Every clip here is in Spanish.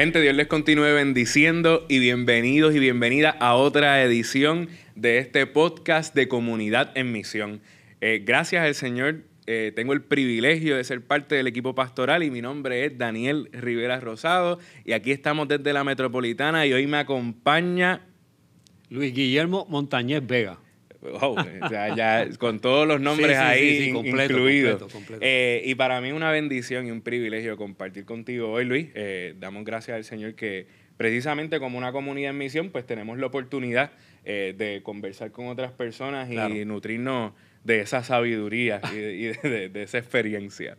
Gente, Dios les continúe bendiciendo y bienvenidos y bienvenidas a otra edición de este podcast de Comunidad en Misión. Eh, gracias al Señor, eh, tengo el privilegio de ser parte del equipo pastoral y mi nombre es Daniel Rivera Rosado y aquí estamos desde la Metropolitana y hoy me acompaña Luis Guillermo Montañez Vega. Oh, ya, con todos los nombres ahí incluidos. Eh, y para mí una bendición y un privilegio compartir contigo hoy, Luis. Eh, damos gracias al Señor que precisamente como una comunidad en misión, pues tenemos la oportunidad eh, de conversar con otras personas y nutrirnos de esa sabiduría y, de, esa experiencia.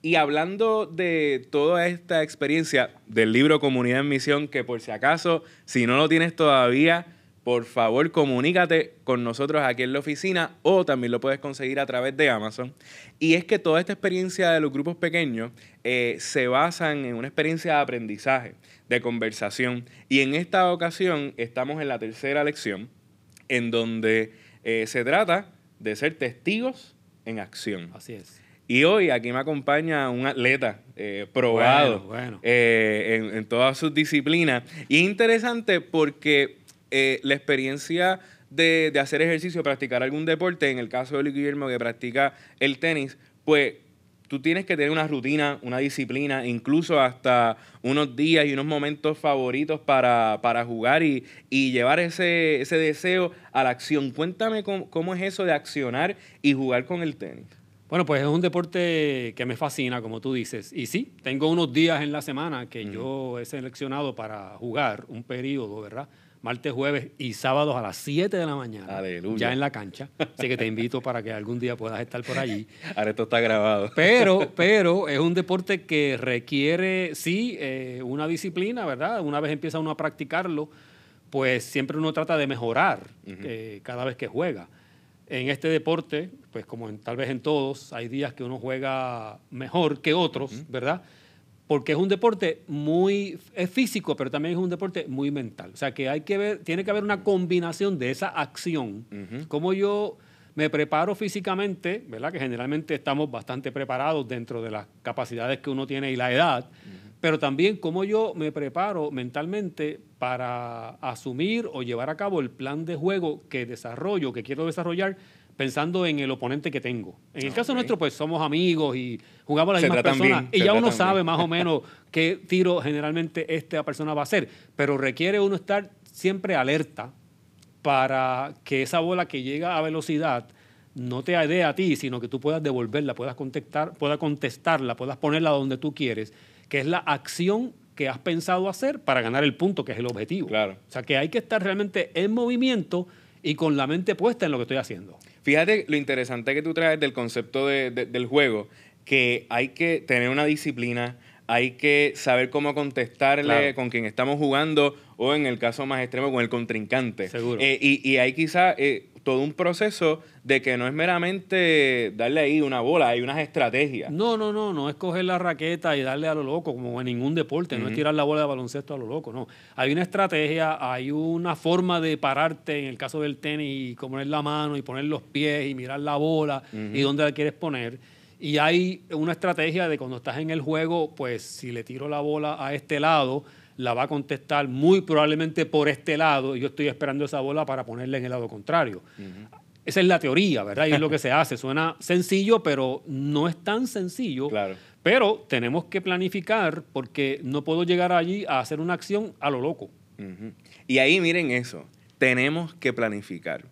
Y hablando de toda esta experiencia del libro Comunidad en Misión, que por si acaso, si no lo tienes todavía, por favor comunícate con nosotros aquí en la oficina o también lo puedes conseguir a través de Amazon. Y es que toda esta experiencia de los grupos pequeños eh, se basan en una experiencia de aprendizaje, de conversación. Y en esta ocasión estamos en la tercera lección, en donde eh, se trata de ser testigos en acción. Así es. Y hoy aquí me acompaña un atleta eh, probado en, en todas sus disciplinas. Y es interesante porque eh, la experiencia de, hacer ejercicio, practicar algún deporte, en el caso de Luis Guillermo que practica el tenis, pues tú tienes que tener una rutina, una disciplina, incluso hasta unos días y unos momentos favoritos para, jugar y, llevar ese, deseo a la acción. Cuéntame cómo, es eso de accionar y jugar con el tenis. Bueno, pues es un deporte que me fascina, como tú dices. Y sí, tengo unos días en la semana que yo he seleccionado para jugar un periodo, ¿verdad? Martes, jueves y sábados a las 7 de la mañana. Aleluya. Ya en la cancha. Así que te invito para que algún día puedas estar por allí. Ahora esto está grabado. Pero, pero es un deporte que requiere, sí, eh, una disciplina, ¿verdad? Una vez empieza uno a practicarlo, pues siempre uno trata de mejorar eh, cada vez que juega. En este deporte, pues como en, tal vez en todos, hay días que uno juega mejor que otros, ¿verdad? Porque es un deporte muy es físico, pero también es un deporte muy mental. O sea que hay que ver, tiene que haber una combinación de esa acción, como yo me preparo físicamente, ¿verdad? Que generalmente estamos bastante preparados dentro de las capacidades que uno tiene y la edad, pero también cómo yo me preparo mentalmente para asumir o llevar a cabo el plan de juego que desarrollo, que quiero desarrollar pensando en el oponente que tengo. En el caso nuestro, pues somos amigos y jugamos las mismas personas y ya uno sabe más o menos qué tiro generalmente esta persona va a hacer, pero requiere uno estar siempre alerta para que esa bola que llega a velocidad no te dé a ti, sino que tú puedas devolverla, puedas contestar, puedas contestarla, puedas ponerla donde tú quieres, que es la acción que has pensado hacer para ganar el punto, que es el objetivo. Claro. O sea, que hay que estar realmente en movimiento y con la mente puesta en lo que estoy haciendo. Fíjate lo interesante que tú traes del concepto del juego, que hay que tener una disciplina, hay que saber cómo contestarle con quien estamos jugando o en el caso más extremo con el contrincante. Seguro. Eh, y, y, hay quizá eh, todo un proceso de que no es meramente darle ahí una bola, hay unas estrategias. No, no, no, no es coger la raqueta y darle a lo loco, como en ningún deporte, no es tirar la bola de baloncesto a lo loco, no. Hay una estrategia, hay una forma de pararte, en el caso del tenis, y poner la mano y poner los pies y mirar la bola y dónde la quieres poner. Y hay una estrategia de cuando estás en el juego, pues si le tiro la bola a este lado, la va a contestar muy probablemente por este lado y yo estoy esperando esa bola para ponerla en el lado contrario. Esa es la teoría, ¿verdad? Y es lo que se hace. Suena sencillo, pero no es tan sencillo. Claro. Pero tenemos que planificar porque no puedo llegar allí a hacer una acción a lo loco. Y ahí miren eso, tenemos que planificar.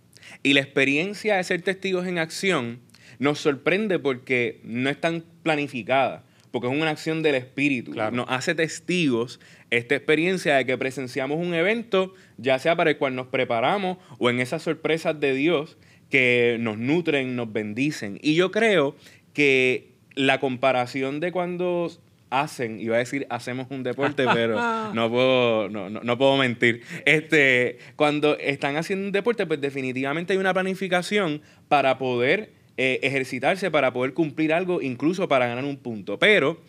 Y la experiencia de ser testigos en acción nos sorprende porque no es tan planificada porque es una acción del espíritu. Nos hace testigos esta experiencia de que presenciamos un evento, ya sea para el cual nos preparamos o en esas sorpresas de Dios que nos nutren, nos bendicen. Y yo creo que la comparación de cuando hacen, iba a decir hacemos un deporte, pero no puedo, no, no, puedo mentir. Este, cuando están haciendo un deporte, pues definitivamente hay una planificación para poder eh, ejercitarse para poder cumplir algo, incluso para ganar un punto. Pero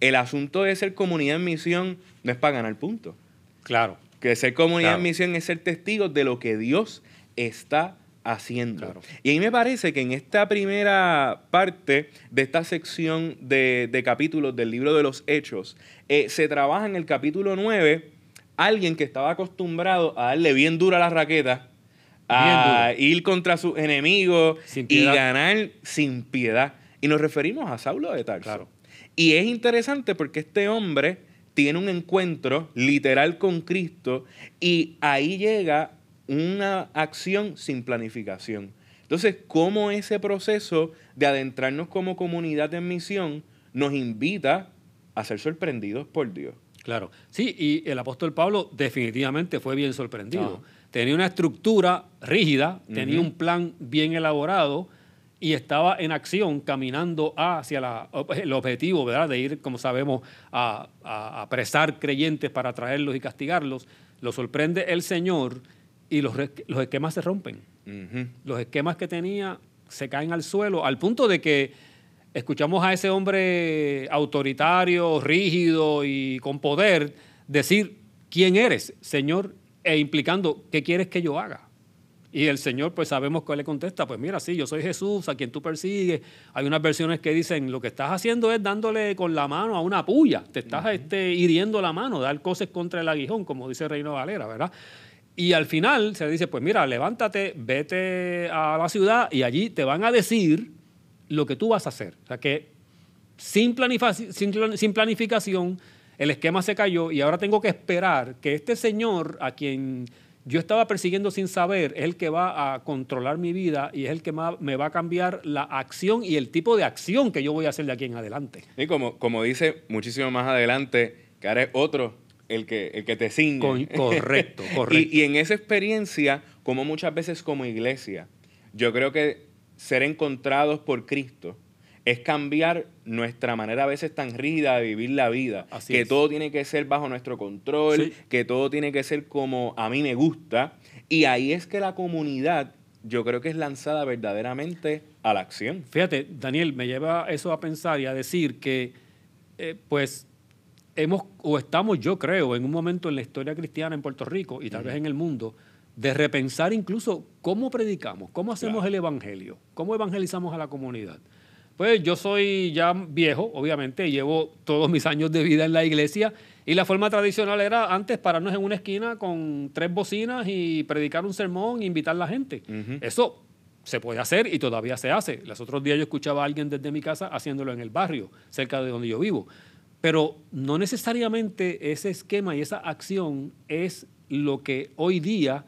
el asunto de ser comunidad en misión no es para ganar puntos. Claro. Que ser comunidad en misión es ser testigos de lo que Dios está haciendo. Y ahí me parece que en esta primera parte de esta sección de, capítulos del libro de los Hechos, eh, se trabaja en el capítulo 9 alguien que estaba acostumbrado a darle bien dura la raqueta, a ir contra sus enemigos y ganar sin piedad. Y nos referimos a Saulo de Tarso. Y es interesante porque este hombre tiene un encuentro literal con Cristo y ahí llega una acción sin planificación. Entonces, ¿cómo ese proceso de adentrarnos como comunidad en misión nos invita a ser sorprendidos por Dios? Claro, sí, y el apóstol Pablo definitivamente fue bien sorprendido. Tenía una estructura rígida, tenía un plan bien elaborado y estaba en acción caminando hacia el objetivo, ¿verdad? De ir, como sabemos, a, apresar creyentes para traerlos y castigarlos. Lo sorprende el Señor y los, los esquemas se rompen. Los esquemas que tenía se caen al suelo, al punto de que escuchamos a ese hombre autoritario, rígido y con poder decir, ¿quién eres, Señor? E implicando, ¿qué quieres que yo haga? Y el Señor, pues sabemos que le contesta, pues mira, sí, yo soy Jesús, a quien tú persigues. Hay unas versiones que dicen, lo que estás haciendo es dándole con la mano a una puya, te estás este, hiriendo la mano, dar cosas contra el aguijón, como dice Reino Valera, ¿verdad? Y al final se dice, pues mira, levántate, vete a la ciudad y allí te van a decir lo que tú vas a hacer. O sea que sin, sin, planificación el esquema se cayó y ahora tengo que esperar que este señor a quien yo estaba persiguiendo sin saber es el que va a controlar mi vida y es el que me va a cambiar la acción y el tipo de acción que yo voy a hacer de aquí en adelante. Y como, como dice muchísimo más adelante, que ahora es otro el que, el que te ciñe. correcto, correcto. y, en esa experiencia, como muchas veces como iglesia, yo creo que ser encontrados por Cristo es cambiar nuestra manera a veces tan rígida de vivir la vida. que todo tiene que ser bajo nuestro control, que todo tiene que ser como a mí me gusta. Y ahí es que la comunidad, yo creo que es lanzada verdaderamente a la acción. Fíjate, Daniel, me lleva eso a pensar y a decir que, eh, pues, hemos o estamos, yo creo, en un momento en la historia cristiana en Puerto Rico y tal vez en el mundo, de repensar incluso cómo predicamos, cómo hacemos el evangelio, cómo evangelizamos a la comunidad. Pues yo soy ya viejo, obviamente, llevo todos mis años de vida en la iglesia y la forma tradicional era antes pararnos en una esquina con tres bocinas y predicar un sermón e invitar a la gente. Eso se puede hacer y todavía se hace. Los otros días yo escuchaba a alguien desde mi casa haciéndolo en el barrio, cerca de donde yo vivo. Pero no necesariamente ese esquema y esa acción es lo que hoy día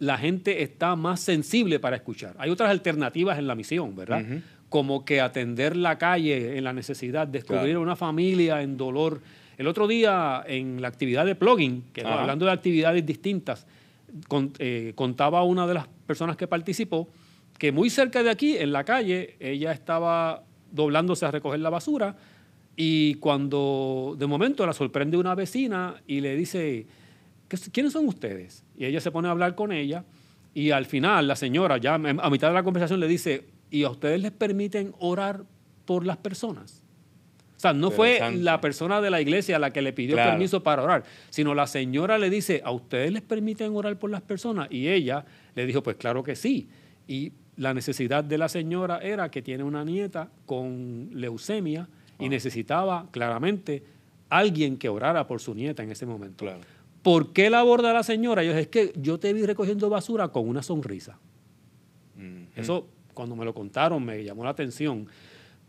la gente está más sensible para escuchar. Hay otras alternativas en la misión, ¿verdad? Como que atender la calle en la necesidad, descubrir una familia en dolor. El otro día en la actividad de plugin, que hablando de actividades distintas, eh, contaba una de las personas que participó que muy cerca de aquí, en la calle, ella estaba doblándose a recoger la basura y cuando de momento la sorprende una vecina y le dice, ¿quiénes son ustedes? Y ella se pone a hablar con ella y al final la señora, ya a mitad de la conversación, le dice, ¿y a ustedes les permiten orar por las personas? O sea, no fue la persona de la iglesia la que le pidió permiso para orar, sino la señora le dice, ¿a ustedes les permiten orar por las personas? Y ella le dijo, pues claro que sí. Y la necesidad de la señora era que tiene una nieta con leucemia y necesitaba claramente alguien que orara por su nieta en ese momento. ¿Por qué la aborda la señora? Yo es que yo te vi recogiendo basura con una sonrisa. Eso, cuando me lo contaron, me llamó la atención.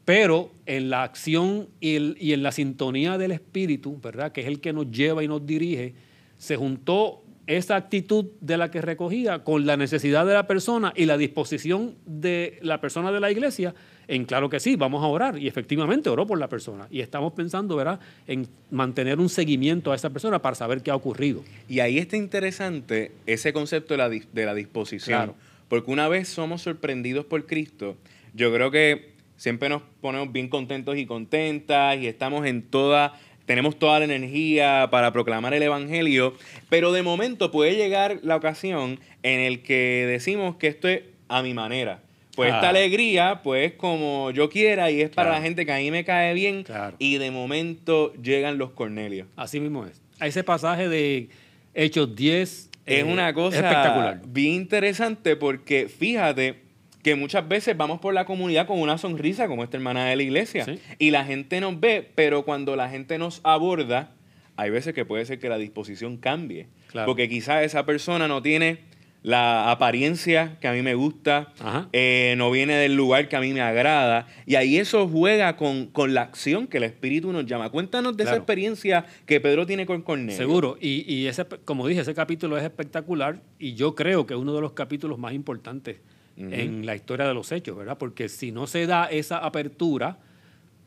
Pero en la acción y, y, en la sintonía del Espíritu, ¿verdad? Que es el que nos lleva y nos dirige, se juntó esa actitud de la que recogía con la necesidad de la persona y la disposición de la persona de la iglesia en claro que sí, vamos a orar. Y efectivamente oró por la persona. Y estamos pensando, ¿verdad?, en mantener un seguimiento a esa persona para saber qué ha ocurrido. Y ahí está interesante ese concepto de la, de la disposición. Porque una vez somos sorprendidos por Cristo, yo creo que siempre nos ponemos bien contentos y contentas y estamos en toda tenemos toda la energía para proclamar el Evangelio, pero de momento puede llegar la ocasión en el que decimos que esto es a mi manera. Pues esta alegría, pues como yo quiera, y es para la gente que a mí me cae bien, y de momento llegan los Cornelios. Así mismo es. A ese pasaje de Hechos 10, es una cosa espectacular. bien interesante porque fíjate que muchas veces vamos por la comunidad con una sonrisa como esta hermana de la iglesia y la gente nos ve, pero cuando la gente nos aborda, hay veces que puede ser que la disposición cambie. Porque quizás esa persona no tiene la apariencia que a mí me gusta, eh, no viene del lugar que a mí me agrada, y ahí eso juega con, la acción que el Espíritu nos llama. Cuéntanos de esa experiencia que Pedro tiene con Cornelio. Seguro, y, y, ese, como dije, ese capítulo es espectacular, y yo creo que es uno de los capítulos más importantes en la historia de los hechos, ¿verdad? Porque si no se da esa apertura,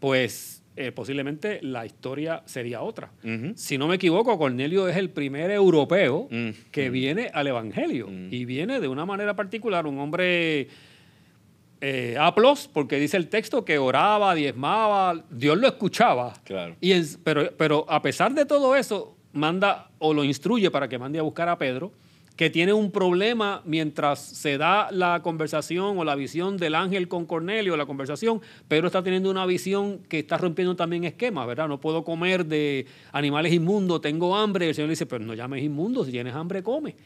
pues eh, posiblemente la historia sería otra. Si no me equivoco, Cornelio es el primer europeo que viene al Evangelio y viene de una manera particular, un hombre eh, aplos, porque dice el texto que oraba, diezmaba, Dios lo escuchaba. Claro. Y pero, pero a pesar de todo eso, manda o lo instruye para que mande a buscar a Pedro que tiene un problema mientras se da la conversación o la visión del ángel con Cornelio, la conversación, Pedro está teniendo una visión que está rompiendo también esquemas, ¿verdad? No puedo comer de animales inmundos, tengo hambre. El Señor le dice, pero no llames inmundo, si tienes hambre, come.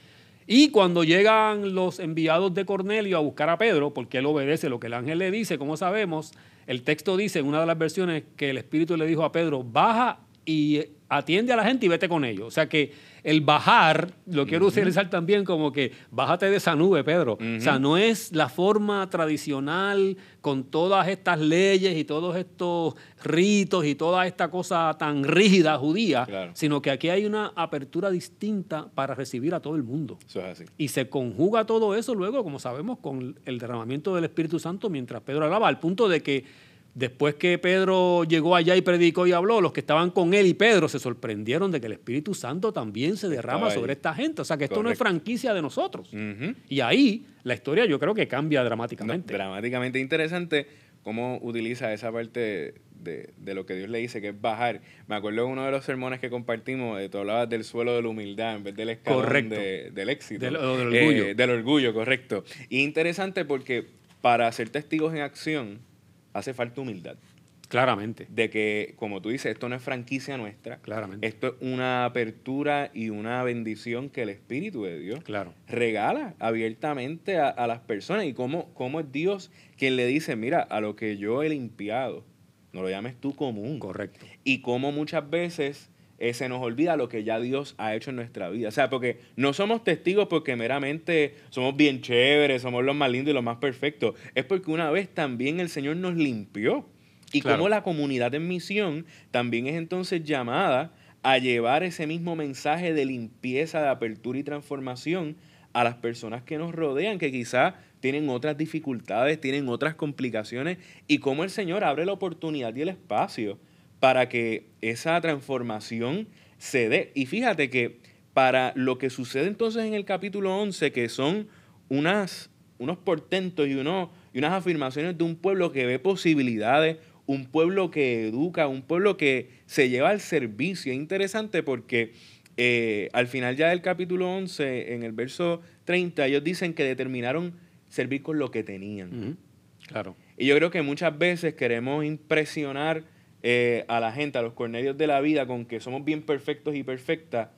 Y cuando llegan los enviados de Cornelio a buscar a Pedro, porque él obedece lo que el ángel le dice, como sabemos, el texto dice en una de las versiones que el Espíritu le dijo a Pedro, baja y atiende a la gente y vete con ellos. O sea que el bajar, lo quiero utilizar también como que bájate de esa nube, Pedro. O sea, no es la forma tradicional con todas estas leyes y todos estos ritos y toda esta cosa tan rígida judía, sino que aquí hay una apertura distinta para recibir a todo el mundo. Eso es así. Y se conjuga todo eso luego, como sabemos, con el derramamiento del Espíritu Santo mientras Pedro hablaba, al punto de que Después que Pedro llegó allá y predicó y habló, los que estaban con él y Pedro se sorprendieron de que el Espíritu Santo también se derrama sobre esta gente. O sea, que esto no es franquicia de nosotros. Y ahí la historia yo creo que cambia dramáticamente. dramáticamente interesante cómo utiliza esa parte de, lo que Dios le dice, que es bajar. Me acuerdo de uno de los sermones que compartimos, de, tú hablabas del suelo de la humildad en vez del escalón del éxito. Del, orgullo. Eh, del orgullo, correcto. Y interesante porque para ser testigos en acción hace falta humildad. Claramente. De que, como tú dices, esto no es franquicia nuestra. Claramente. Esto es una apertura y una bendición que el Espíritu de Dios claro. regala abiertamente a, las personas. Y cómo, cómo es Dios quien le dice, mira, a lo que yo he limpiado, no lo llames tú común. Correcto. Y cómo muchas veces eh, se nos olvida lo que ya Dios ha hecho en nuestra vida. O sea, porque no somos testigos porque meramente somos bien chéveres, somos los más lindos y los más perfectos. Es porque una vez también el Señor nos limpió. Y como la comunidad en misión también es entonces llamada a llevar ese mismo mensaje de limpieza, de apertura y transformación a las personas que nos rodean, que quizás tienen otras dificultades, tienen otras complicaciones, y cómo el Señor abre la oportunidad y el espacio para que esa transformación se dé. Y fíjate que para lo que sucede entonces en el capítulo 11, que son unas, unos portentos y, unos, y unas afirmaciones de un pueblo que ve posibilidades, un pueblo que educa, un pueblo que se lleva al servicio. Es interesante porque eh, al final ya del capítulo 11, en el verso 30, ellos dicen que determinaron servir con lo que tenían. Claro. Y yo creo que muchas veces queremos impresionar eh, a la gente, a los cornelios de la vida, con que somos bien perfectos y perfectas,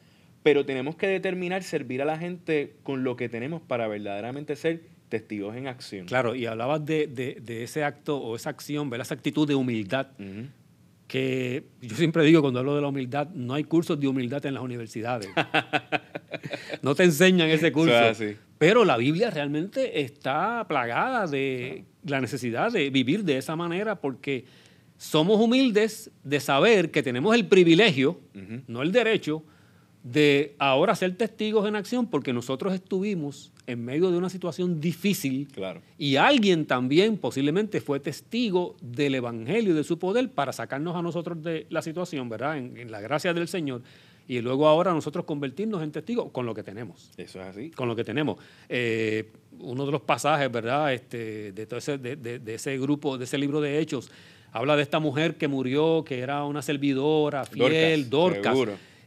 pero tenemos que determinar servir a la gente con lo que tenemos para verdaderamente ser testigos en acción. Claro, y hablabas de, ese acto o esa acción, esa actitud de humildad, que yo siempre digo cuando hablo de la humildad, no hay cursos de humildad en las universidades. no te enseñan ese curso. Pero la Biblia realmente está plagada de la necesidad de vivir de esa manera porque somos humildes de saber que tenemos el privilegio, no el derecho, de ahora ser testigos en acción porque nosotros estuvimos en medio de una situación difícil claro. y alguien también posiblemente fue testigo del Evangelio y de su poder para sacarnos a nosotros de la situación, ¿verdad? En, la gracia del Señor. Y luego ahora nosotros convertirnos en testigos con lo que tenemos. Eso es así. Con lo que tenemos. Eh, uno de los pasajes, ¿verdad? Este, de, todo ese, de ese grupo, de ese libro de Hechos, Habla de esta mujer que murió, que era una servidora fiel, Dorcas.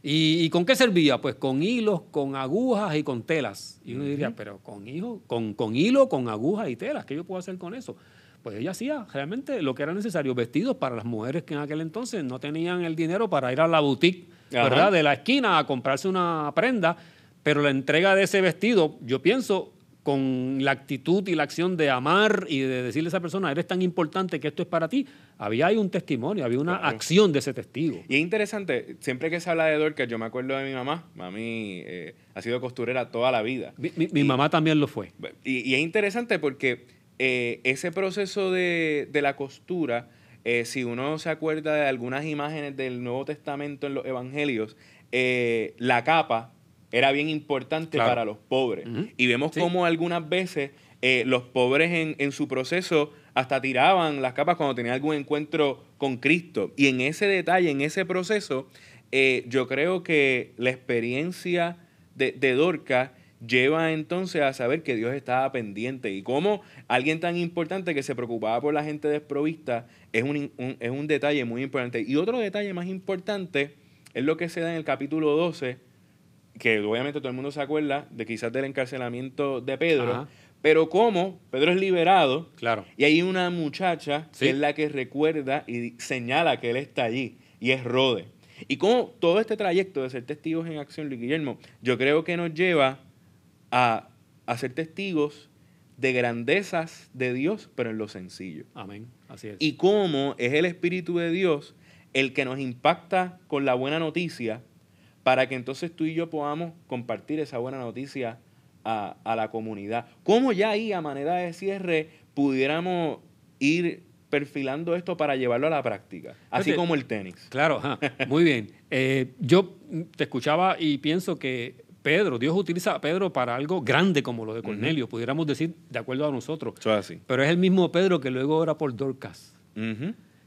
¿Y, con qué servía? Pues con hilos, con agujas y con telas. Y uno diría, pero con, hijo, con, con hilo, con agujas y telas, ¿qué yo puedo hacer con eso? Pues ella hacía realmente lo que era necesario, vestidos para las mujeres que en aquel entonces no tenían el dinero para ir a la boutique, ¿verdad? De la esquina a comprarse una prenda Pero la entrega de ese vestido, yo pienso, con la actitud y la acción de amar y de decirle a esa persona, eres tan importante que esto es para ti, había ahí un testimonio, había una acción de ese testigo. Y es interesante, siempre que se habla de Dorcas, yo me acuerdo de mi mamá, mami eh, ha sido costurera toda la vida. Mi, mamá también lo fue. Y, es interesante porque eh, ese proceso de, la costura, eh, si uno se acuerda de algunas imágenes del Nuevo Testamento en los Evangelios, la capa era bien importante para los pobres. Y vemos cómo algunas veces eh, los pobres en, su proceso hasta tiraban las capas cuando tenían algún encuentro con Cristo. Y en ese detalle, en ese proceso, eh, yo creo que la experiencia de, Dorca lleva entonces a saber que Dios estaba pendiente y cómo alguien tan importante que se preocupaba por la gente desprovista es un, es un detalle muy importante. Y otro detalle más importante es lo que se da en el capítulo 12, que obviamente todo el mundo se acuerda de quizás del encarcelamiento de Pedro, pero como Pedro es liberado, claro. y hay una muchacha que es la que recuerda y señala que él está allí, y es Rode. Y como todo este trayecto de ser testigos en acción, Luis Guillermo, yo creo que nos lleva a, a ser testigos de grandezas de Dios, pero en lo sencillo. Amén. Así es. Y cómo es el Espíritu de Dios el que nos impacta con la buena noticia para que entonces tú y yo podamos compartir esa buena noticia a, la comunidad. ¿Cómo ya ahí, a manera de cierre, pudiéramos ir perfilando esto para llevarlo a la práctica, así como el tenis? Claro, muy bien. Eh, yo te escuchaba y pienso que Pedro, Dios utiliza a Pedro para algo grande como lo de Cornelio, pudiéramos decir de acuerdo a nosotros. así. Pero es el mismo Pedro que luego ora por Dorcas.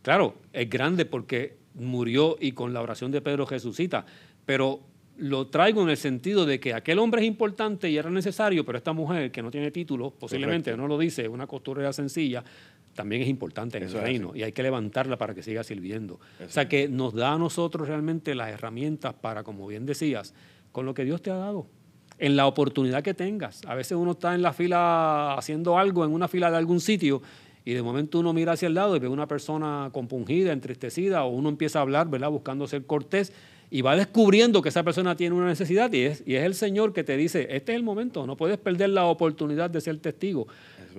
Claro, es grande porque murió y con la oración de Pedro resucita pero lo traigo en el sentido de que aquel hombre es importante y era necesario, pero esta mujer que no tiene título, posiblemente no lo dice, una costurera sencilla, también es importante en el reino y hay que levantarla para que siga sirviendo. o sea que nos da a nosotros realmente las herramientas para, como bien decías, con lo que Dios te ha dado, en la oportunidad que tengas. A veces uno está en la fila haciendo algo, en una fila de algún sitio, y de momento uno mira hacia el lado y ve una persona compungida, entristecida, o uno empieza a hablar, ¿verdad? Buscando ser cortés y va descubriendo que esa persona tiene una necesidad y es, y es el Señor que te dice, este es el momento, no puedes perder la oportunidad de ser testigo.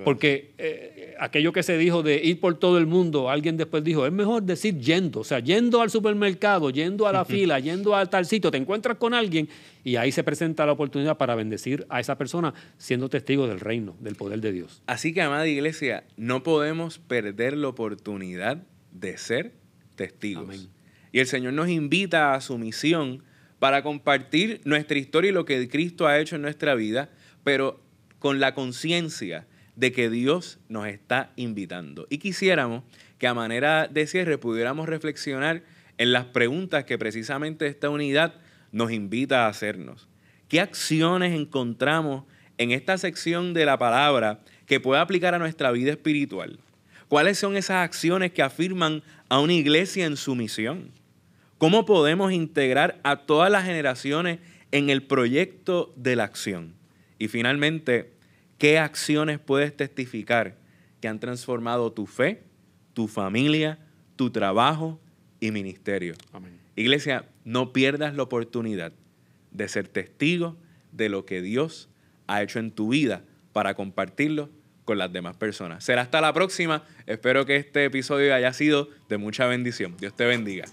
Porque eh, aquello que se dijo de ir por todo el mundo, alguien después dijo, es mejor decir yendo, o sea, yendo al supermercado, yendo a la fila, yendo a tal sitio, te encuentras con alguien y ahí se presenta la oportunidad para bendecir a esa persona siendo testigo del reino, del poder de Dios. Así que, amada iglesia, no podemos perder la oportunidad de ser testigos. Amén. Y el Señor nos invita a su misión para compartir nuestra historia y lo que Cristo ha hecho en nuestra vida, pero con la conciencia de que Dios nos está invitando. Y quisiéramos que a manera de cierre pudiéramos reflexionar en las preguntas que precisamente esta unidad nos invita a hacernos. ¿Qué acciones encontramos en esta sección de la palabra que pueda aplicar a nuestra vida espiritual? ¿Cuáles son esas acciones que afirman a una iglesia en su misión? ¿Cómo podemos integrar a todas las generaciones en el proyecto de la acción? Y finalmente, ¿qué acciones puedes testificar que han transformado tu fe, tu familia, tu trabajo y ministerio? Iglesia, no pierdas la oportunidad de ser testigo de lo que Dios ha hecho en tu vida para compartirlo con las demás personas. Será hasta la próxima. Espero que este episodio haya sido de mucha bendición. Dios te bendiga.